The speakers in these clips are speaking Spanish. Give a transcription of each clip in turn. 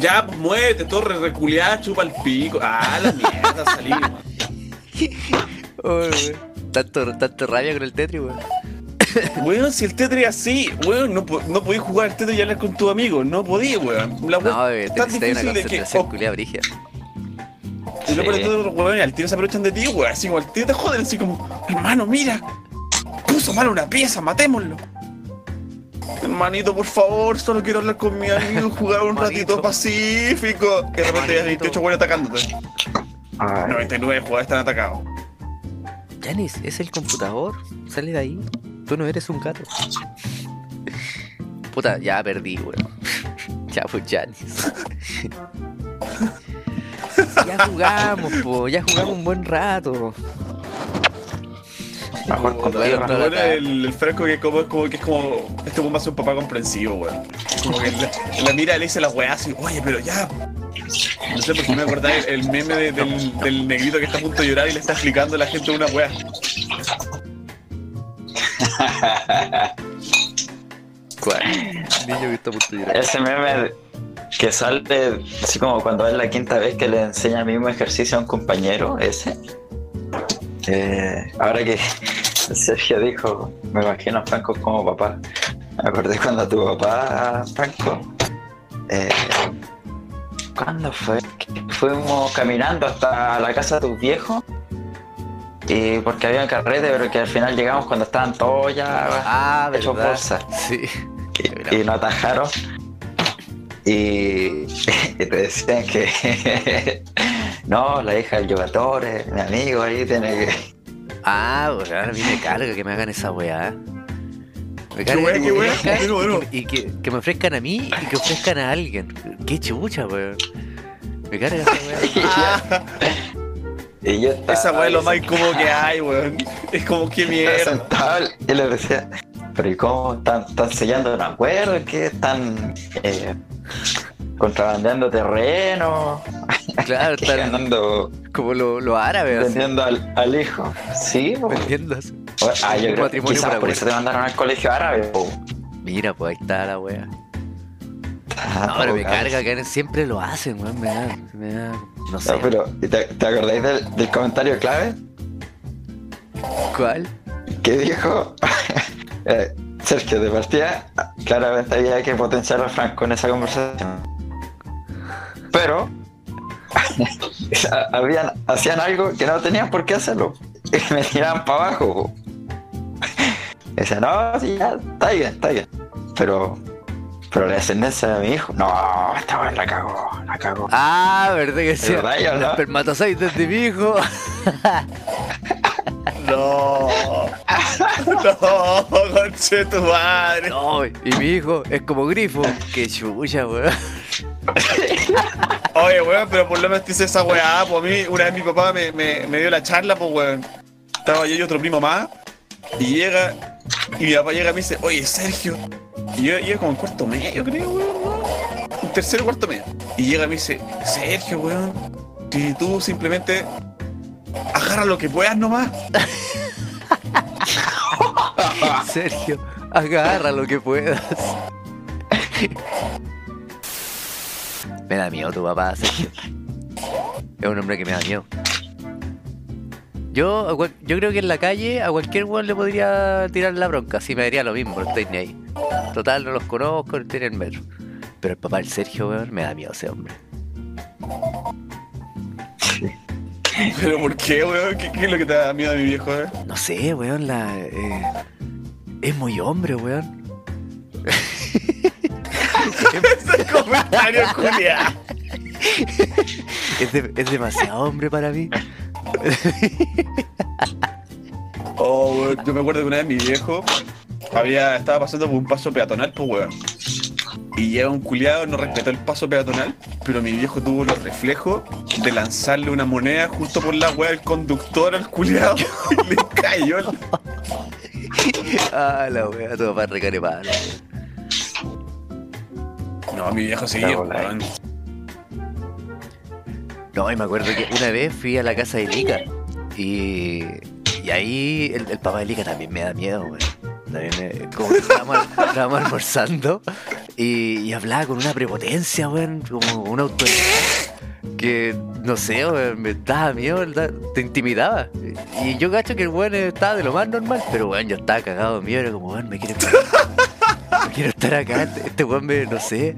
Ya, pues muévete, todo re reculeada, chupa el pico. Ah, la mierda, salí. Oh. Tanto, tanto rabia con el Tetris, weón. Weón, si el Tetris es así, weón, no, no podías jugar al Tetris y hablar con tu amigo. No podías, weón. La weón No, bebé, te tan necesitas una difícil de que. concentración oh, brigia. y de Sí. todo, weón, al tiro se aprovechan de ti, weón. Así como al tiro te joden, así como, hermano, mira. Puso mal una pieza, matémoslo. Hermanito, por favor, solo quiero hablar con mi amigo, jugar un ratito pacífico. Que de repente Hermanito. 28 weones atacándote. Ay, 99 jugadores están atacados. Janis, es el computador. Sale de ahí. Tú no eres un gato. Puta, ya perdí, weón. Ya pues Janis. ya jugamos, po. Ya jugamos un buen rato. Mejor con tierra. el, el fresco que como, es como que es como este bomba es un papá comprensivo, weón. Como que la, la mira y le dice a la weá así, oye, pero ya. No sé por qué me acordaba el, el meme de- del, del negrito que está a punto de llorar y le está explicando a la gente una weá. ¿Cuál? Niño que está a punto de llorar. Ese meme que sale así como cuando es la quinta vez que le enseña el mismo ejercicio a un compañero, ese. Eh, ahora que Sergio dijo, me imagino a Franco como papá. Me acordé cuando tu papá, Franco, eh, ¿cuándo fue? Fuimos caminando hasta la casa de tus viejos. Y porque había un carrete, pero que al final llegamos cuando estaban todos ya Ah, hechos verdad. bolsa Sí. y, y nos atajaron y, y te decían que no, la hija del Yogatore, mi amigo ahí tiene que. Ah, pues ahora a mí me carga que me hagan esa weá. Me Qué weá, que qué me ofrezcan bueno. Y, que, y que- que me ofrezcan a mí y que ofrezcan a alguien. Qué chucha, weón. Me carga esa weá. Y yo estaba esa weá es lo más incómodo que hay, weón. Es como que mierda. y le decía, pero ¿y cómo están, están sellando un acuerdo? ¿Qué están eh, contrabandeando terreno? Claro, ¿Qué están ganando, como los lo árabes vendiendo al, al hijo? Sí, vendiendo así. Ah, yo creo matrimonio por eso te mandaron al colegio árabe, po. Mira, pues ahí está la weá. Ah, No, pero me carga que siempre lo hacen, weón. Me da, me da. No sé. No, pero ¿te, te acordáis del, del comentario clave? ¿Cuál? Que dijo eh, Sergio de partida, claramente había que potenciar a Franco en esa conversación. Pero habían, hacían algo que no tenían por qué hacerlo. Y me tiraban para abajo. decían, no, sí, ya, está bien, está bien. Pero, pero la descendencia de mi hijo, no, esta vez la cagó, la cagó. Ah, verdad que sí. El no. espermatozoides de mi hijo. No. No, conche tu madre. No, y mi hijo es como grifo. Qué chucha, weón. Oye, weón, pero por lo menos te hice esa weá, pues a mí una vez mi papá me, me, me dio la charla, pues weón. Estaba yo y otro primo más, y llega, y mi papá llega y me dice, oye, Sergio. Y yo iba como en cuarto medio, creo, weón. Un tercero cuarto medio. Y llega y me dice, Sergio, weón, si tú simplemente agarra lo que puedas nomás. Sergio, agarra lo que puedas. Me da miedo tu papá, Sergio. Es un hombre que me da miedo. Yo, yo creo que en la calle a cualquier weón le podría tirar la bronca, si me daría lo mismo, no estoy ni ahí. Total, no los conozco, no estoy en el metro. Pero el papá del Sergio, weón, me da miedo ese hombre. Pero ¿por qué, weón? ¿Qué, qué es lo que te da miedo a mi viejo, eh? No sé, weón, la. eh, es muy hombre, weón. Ese comentario, Julia. Es, de- es demasiado hombre para mí. Oh, weón, yo me acuerdo que una vez mi viejo había, estaba pasando por un paso peatonal, pues weón. Y llega un culiado, no respetó el paso peatonal, pero mi viejo tuvo los reflejos de lanzarle una moneda justo por la weá del conductor al culiado y le cayó. Ah, la wea, tu papá recare palo. No, mi viejo bola. weón. No, y me acuerdo que una vez fui a la casa de Lica y, y ahí el, el papá de Lica también me da miedo, weón. También me, como que estábamos, estábamos almorzando Y, y hablaba con una prepotencia, weón, como una autoridad que, no sé, weón, me daba miedo, ¿verdad? te intimidaba. Y yo cacho que el weón estaba de lo más normal, pero weón, yo estaba cagado de miedo, era como, weón, me quiere No quiero estar acá, este, este weón me, no sé,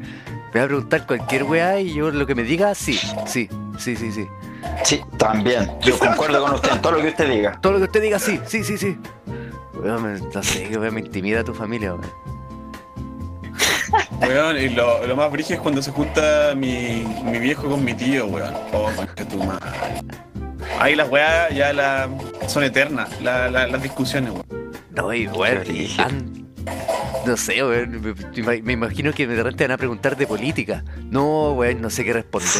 me va a preguntar cualquier weá y yo lo que me diga, sí, sí, sí, sí, sí. Sí, también. Yo concuerdo con usted en todo lo que usted diga. Todo lo que usted diga, sí, sí, sí, sí. Weón, me, no sé, que weón, me intimida tu familia, weón. Weón, y lo, lo más brígido es cuando se junta mi, mi viejo con mi tío, weón. Oh, concha tu madre. Ahí las weas ya la, son eternas, la- la- las discusiones, weón. No, y weón, no sé, weón, me, imagino que de repente van a preguntar de política. No, weón, no sé qué responder.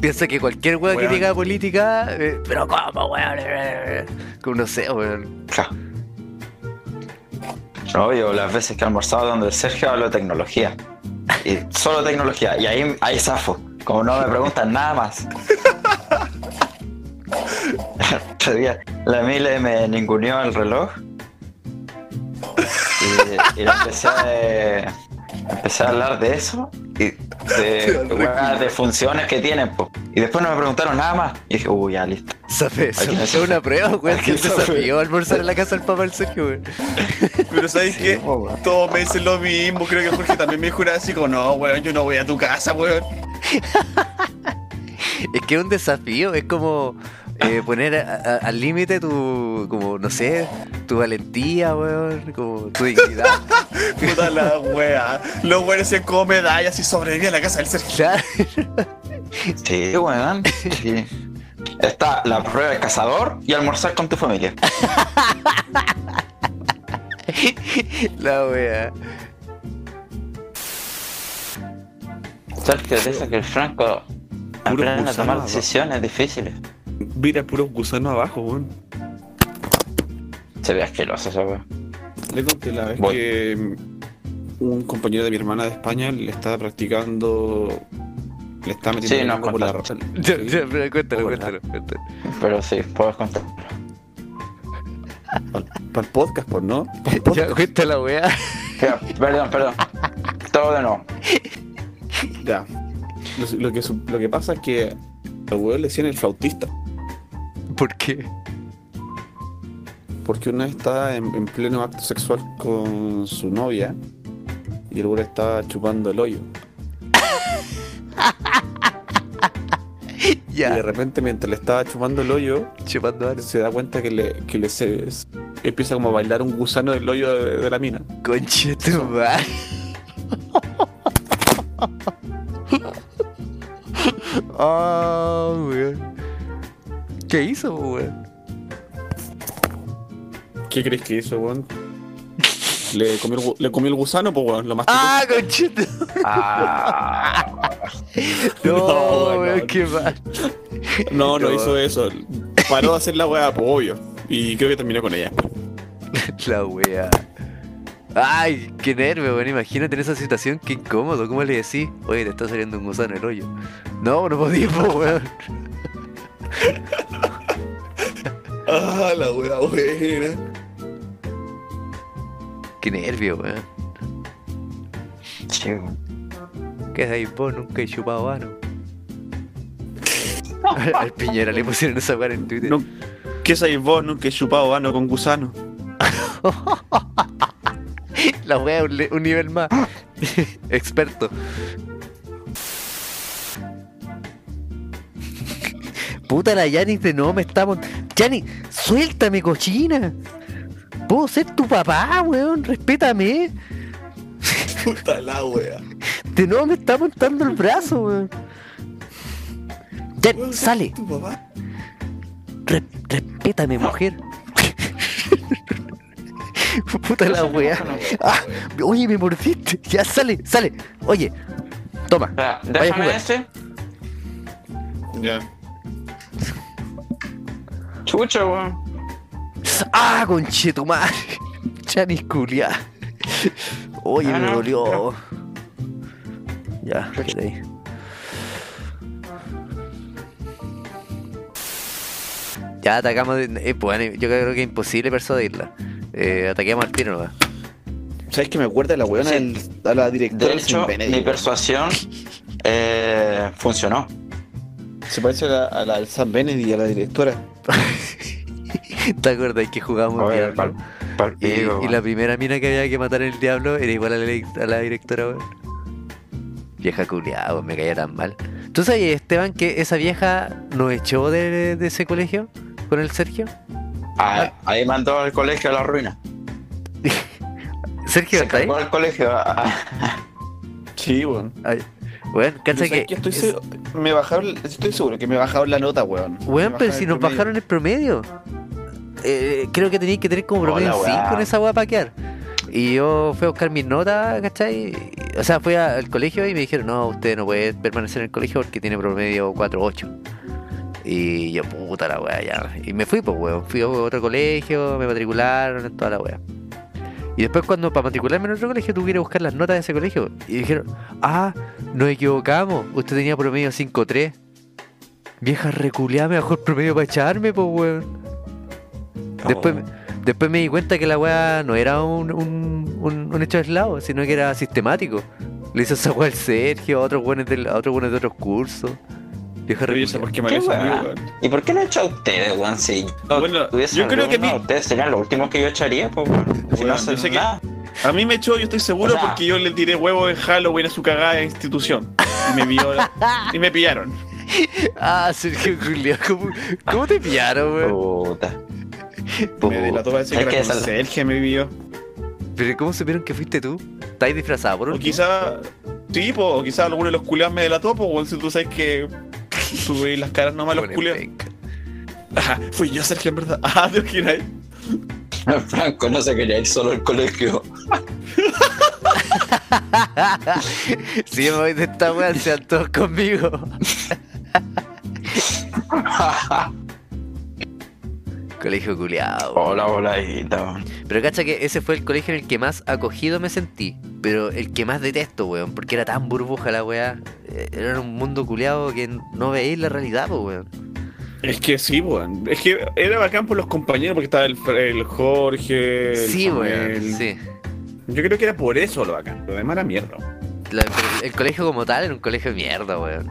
Piensa que cualquier weón que Weón. diga política, eh, pero ¿cómo, weón? Como no sé, weón. Claro. Yo las veces que he almorzado donde el Sergio hablo de tecnología. Y solo tecnología. Y ahí, ahí zafo. Como no me preguntan nada más. El otro día, la Mile me ninguneó el reloj. Y, empecé, a, empecé a hablar de eso. Y de, de funciones que tienen. po. Y después no me preguntaron nada más. Y dije, uy, ya listo. No es una prueba, weón, aquí que se desafío a almorzar en la casa del papá del Sergio, weón. Pero ¿sabes Sí, qué? po. Todos me dicen lo mismo. Creo que Jorge también me dijo así como, no, weón, yo no voy a tu casa, weón. Es que es un desafío, es como eh, poner a- a- al límite tu, como, no sé, tu valentía, weón, como tu dignidad. Puta la wea. Los weones se como medallas y sobreviví a la casa del Sergio. Claro. Sí, weón. Sí. Está la prueba de cazador y almorzar con tu familia. La wea. Sergio dice que el Franco aprende a tomar decisiones difíciles. Mira, puros gusanos abajo, weón. Se ve asqueroso eso, weón. Le conté la vez Voy. que un compañero de mi hermana de España le estaba practicando. Le estaba metiendo Sí, la no, por la. Ya, Sí. pero cuéntalo, cuéntalo, cuéntalo. Pero sí, puedes contar. Para el podcast, pues, ¿no? Podcast. la. Ya, perdón, perdón. Todo de nuevo. Ya. Lo, lo que, su- lo que pasa es que al weón le decían el flautista. ¿Por qué? Porque una vez estaba en, en pleno acto sexual con su novia y el weón estaba chupando el hoyo. Y de repente, mientras le estaba chupando el hoyo, chupando se da cuenta que le, que le se, empieza como a bailar un gusano del hoyo de, de la mina. Conche tu madre. Ah, weón. ¿Qué hizo, weón? ¿Qué crees que hizo, weón? Le comió, el, gu- le comió el gusano, pues weón, lo masticó. Ah, conchito. Ah, No, No, weón, no. qué mal. no, no no. hizo eso. Paró de hacer la weá, pues obvio. Y creo que terminó con ella. La wea. Ay, qué nervio, weón. Imagínate en esa situación, qué incómodo. ¿Cómo le decís? Oye, te está saliendo un gusano en el hoyo. No, no podía, po, weón. Ah, la weá buena. Qué nervio, weón. weón. ¿Qué es ahí vos? Nunca he chupado vano. Al, al Piñera le pusieron esa weá en Twitter. No, ¿Qué sabéis vos? Nunca he chupado vano con gusano. La weá es un, un nivel más. Experto. Puta la Yanis de no me estamos. Yanis, suéltame, cochina. Puedo ser tu papá, weón. Respétame. Puta la weá. De nuevo me está montando el brazo, weón. Yanis, sale. Tu papá. Re- respétame, mujer. Puta la weá. Ah, oye, me mordiste. Ya sale, sale. Oye, toma. Espera, Vaya a déjame jugar. ese. Ya. Chucho, weón. Ah, conchetumare. Chanis culia. Oye, Ah, me no, dolió. Ya, quédate ahí. Ya atacamos. de- eh, bueno, yo creo que es imposible persuadirla. Eh, ataquemos al tiro. ¿Sabes que me acuerda de la weona Sí. a la directora De hecho, Benedict, mi persuasión eh, funcionó. Se parece a la, a la del San Benedict y a la directora. ¿Te acuerdas que jugamos Oye, Diablo? pal- pal Y, y la primera mina que había que matar en el diablo era igual a la, a la directora, weón. Vieja culiada, weón, me caía tan mal. ¿Tú sabías, Esteban, que esa vieja nos echó de, de ese colegio con el Sergio? Ah, ahí mandó al colegio a la ruina. Sergio, Se ¿está ahí? al colegio. a- Sí, weón. Ay, Weón, cacha que. que estoy, es- seguro, me bajaron, estoy seguro que me bajaron la nota, weón. Weón, pero si nos promedio. bajaron el promedio. Eh, creo que tenías que tener como promedio Hola, 5 en esa weá para quedar. Y yo fui a buscar mis notas, ¿cachai? O sea, fui a- al colegio y me dijeron, no, usted no puede permanecer en el colegio porque tiene promedio 4.8. Y yo, puta la weá, ya. Y me fui, pues, weón. Fui a otro colegio, me matricularon, toda la weá. Y después cuando para matricularme en otro colegio tuve que ir a buscar las notas de ese colegio. Y dijeron, ah, nos equivocamos. Usted tenía promedio 5.3. Vieja reculeada, mejor promedio para echarme, pues, weón. Después, Oh. después me di cuenta que la weá no era un, un, un, un hecho aislado, sino que era sistemático. Le hizo esa weá al Sergio, a otros buenos del, a otros buenos de otros cursos. Vieja reculeada. por qué me ¿Qué weón. ¿Y por qué no he hecho a ustedes, weón? Si yo Bueno, yo creo que alguno, mi- ustedes serían los últimos que yo echaría, pues, weón. Si no hacen sé que- nada. A mí me echó, yo estoy seguro, O sea- porque yo le tiré huevo en Halloween a su cagada institución. Y me vio y me pillaron. Ah, Sergio Julián, ¿cómo, cómo te pillaron, weón? Puta. Me delató para decir que era Sergio, me vio. Pero ¿cómo supieron que fuiste tú? ¿Estáis disfrazado por O último? quizá, sí, po, o quizá alguno de los culiados me delató, pues, weón, si tú sabes que veis las caras nomás a los Bueno, culiados. Ajá, fui yo, Sergio, en verdad. Ah, Dios, ¿quién hay? Franco no se quería ir solo al colegio. Si yo me voy de esta weá, sean todos conmigo. Colegio culiado. Hola, voladita, weón. Pero cacha que ese fue el colegio en el que más acogido me sentí. Pero el que más detesto, weón. Porque era tan burbuja la weá. Eh, Era un mundo culiado que no veéis la realidad, weón. Es que sí, weón. Es que era bacán por los compañeros, porque estaba el, el Jorge. el Sí, Samuel. weón. Sí. Yo creo que era por eso lo bacán. Lo demás era mierda. La- pero el colegio como tal era un colegio de mierda, weón.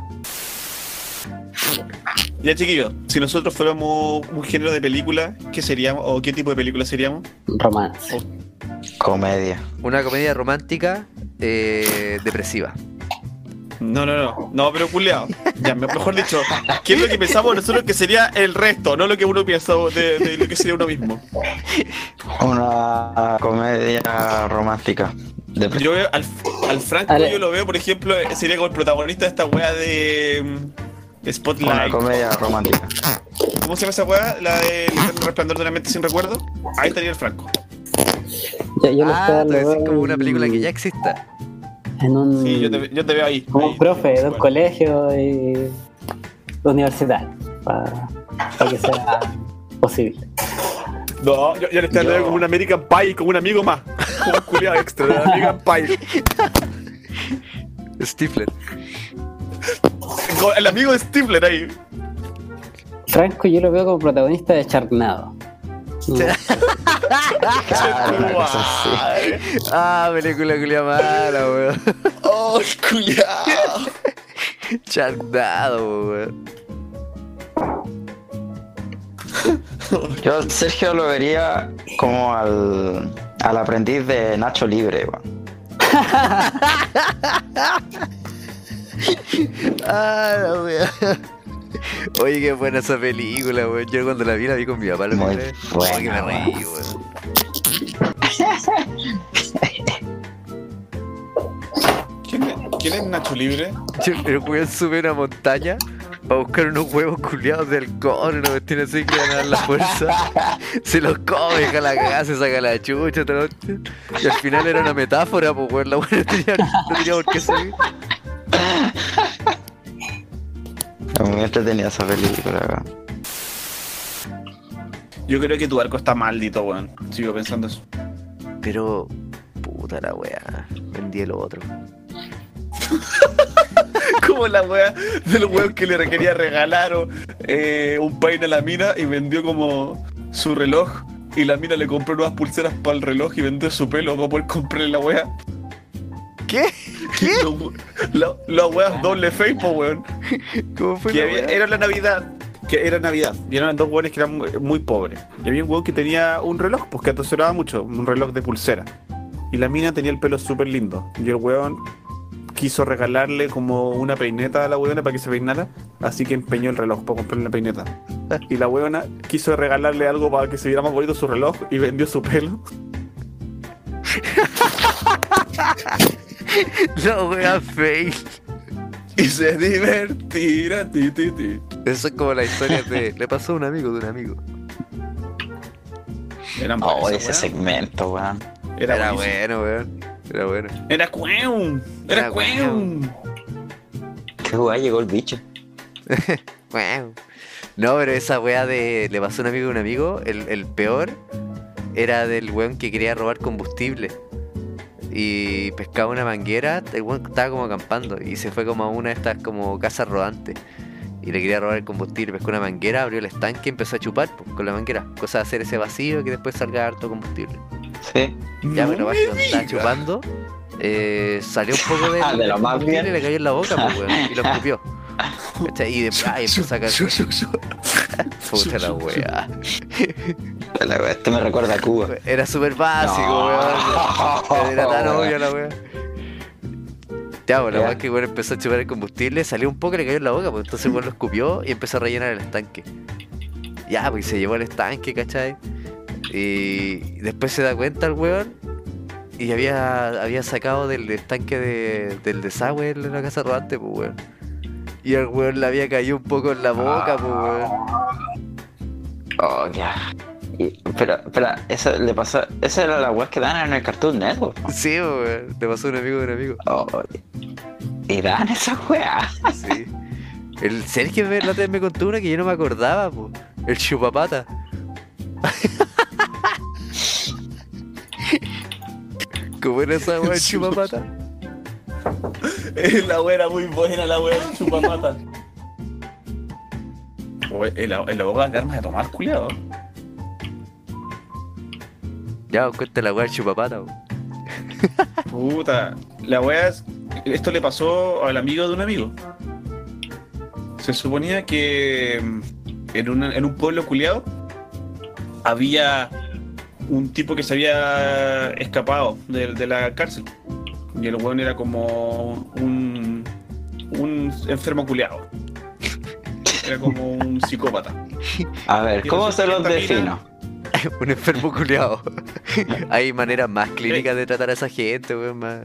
Ya, chiquillos, si nosotros fuéramos un género de película, ¿qué seríamos? ¿O qué tipo de película seríamos? Romance. Comedia. Una comedia romántica eh, depresiva. No, no, no. No, pero culeado. Ya, me- mejor dicho, ¿qué es lo que pensamos nosotros que sería el resto? No lo que uno piensa de, de lo que sería uno mismo. Una comedia romántica. Yo veo al, al Franco, Ale. yo lo veo, por ejemplo, eh, sería como el protagonista de esta wea de mm, Una Spotlight. comedia romántica. ¿Cómo se llama esa wea? La de El resplandor de una mente sin recuerdo. Ahí estaría el Franco. Yo, yo lo Ah, estaba decís como una película que ya exista. En un. Sí, yo te, yo te veo ahí. como ahí, un profe de un colegio y universitario. Para que sea posible. No, yo, yo le estoy hablando Yo- como un American Pie, como un amigo más. Como un culiado extra de American Pie. Stifler. El amigo de Stifler ahí. Franco yo lo veo como protagonista de Charnado. Ay, Ah, película culia mala, weón. Oh, culiado. Charnado, weón. Yo, Sergio, lo vería como al, al aprendiz de Nacho Libre, weón. Ah, la weón. Oye, qué buena esa película, weón. Yo cuando la vi, la vi con mi papá. Lo Muy miré. buena, Oh, que me reí, weón. ¿Quién, es- ¿Quién es Nacho Libre? Yo- El weón sube a una montaña para buscar unos huevos culiados de halcón, una cuestión así que van a dar la fuerza. Se los come, deja la cagada, se saca la chucha, todo. Y al final era una metáfora, pues weón, la weón no tenía, no tenía por qué Muy entretenida esa película. Yo creo que tu arco está maldito, weón. Sigo pensando eso. Pero, puta la weá, vendí el otro. Como la wea del weón que le quería regalar o, eh, un pain a la mina y vendió como su reloj Y la mina le compró nuevas pulseras para el reloj y vendió su pelo para poder comprarle la wea. ¿Qué? ¿Qué? Las la, weas doble face, po, weón. ¿Cómo fue Que la había- weá? era la Navidad. Que era Navidad. Y eran dos weones que eran muy, pobres. Y había un weón que tenía un reloj, pues que atesoraba mucho, un reloj de pulsera. Y la mina tenía el pelo súper lindo. Y el weón quiso regalarle como una peineta a la weona para que se peinara. Así que empeñó el reloj para comprarle la peineta. Y la weona quiso regalarle algo para que se viera más bonito su reloj y vendió su pelo. La wea fail. Y se divertirá. Ti, ti, ti. Eso es como la historia de. Le pasó a un amigo de un amigo. Eran Oh, ese segmento, weón. Era, Era bueno, weón. Era bueno. Era cueum. Era Era cueum. Qué guay llegó el bicho. Wow. No, pero esa wea de. Le pasó a un amigo de un amigo. El, el peor era del weón que quería robar combustible. Y pescaba una manguera. El weón estaba como acampando. Y se fue como a una de estas como casas rodantes. Y le quería robar el combustible. Pescó una manguera, abrió el estanque y empezó a chupar po, con la manguera. Cosa de hacer ese vacío que después salga harto combustible. Sí. Ya, No me va cuando estaba chupando. eh, salió un poco de, Ah, de lo más bien. y le cayó en la boca, pues, weón, y lo escupió. Y después ah, empezó a sacar. Puta la wea. Este me recuerda a Cuba. Era súper básico, No. weón. Era tan obvio la wea. Ya, wea es que weón empezó a chupar el combustible, salió un poco y le cayó en la boca, pues entonces weón lo escupió y empezó a rellenar el estanque. Ya, pues se llevó el estanque, ¿cachai? Y después se da cuenta el weón y había, había sacado del estanque de, del desagüe en la casa rodante, pues weón. Y el weón le había caído un poco en la boca, pues weón. Oh, ya. Y- pero, espera, eso le pasó. Esa era la web que dan en el Cartoon Network. ¿no? Sí, weón. Le pasó a un amigo de un amigo. Oh, y dan esa wea. Sí. El Sergio me, la me contó una que yo no me acordaba, po. El chupapata. ¿Cómo era esa weá el chupapata? la wea era muy buena, la wea del chupamata. Oye, El, el abogado de armas de tomar, culiado. Ya, cuenta la weá del chupapata. Puta. La wea es. Esto le pasó al amigo de un amigo. Se suponía que mm, en, una- en un pueblo culiado había un tipo que se había escapado de, de la cárcel. Y el weón era como un, un enfermo culiado. Era como un psicópata. A ver, ¿cómo se los defino? Un enfermo culiado. Hay maneras más clínicas de tratar a esa gente, weón. Más...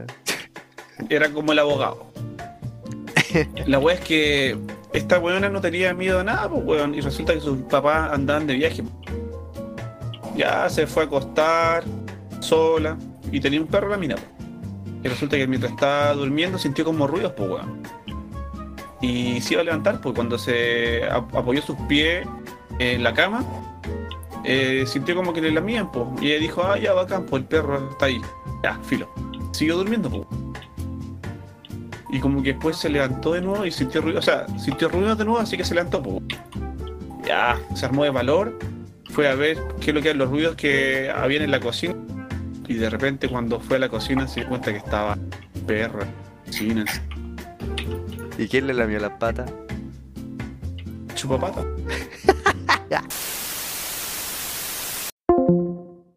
Era como el abogado. La wea es que esta weona no tenía miedo a nada, pues weón. Y resulta que sus papás andaban de viaje. Ya se fue a acostar sola y tenía un perro la mina. po. Y resulta que mientras estaba durmiendo sintió como ruidos, pues weón. Y se iba a levantar, pues cuando se ap- apoyó sus pies en la cama, eh, sintió como que le lamían, pues. Y ella dijo, ah, ya bacán, pues el perro está ahí. Ya, filo. Siguió durmiendo, pues. Y como que después se levantó de nuevo y sintió ruido, o sea, sintió ruido de nuevo, así que se levantó, pues. Ya, se armó de valor, fue a ver qué es lo que eran los ruidos que habían en la cocina. Y de repente cuando fue a la cocina se dio cuenta que estaba perro, cocina, ¿Y quién le lamió las patas? chupapata.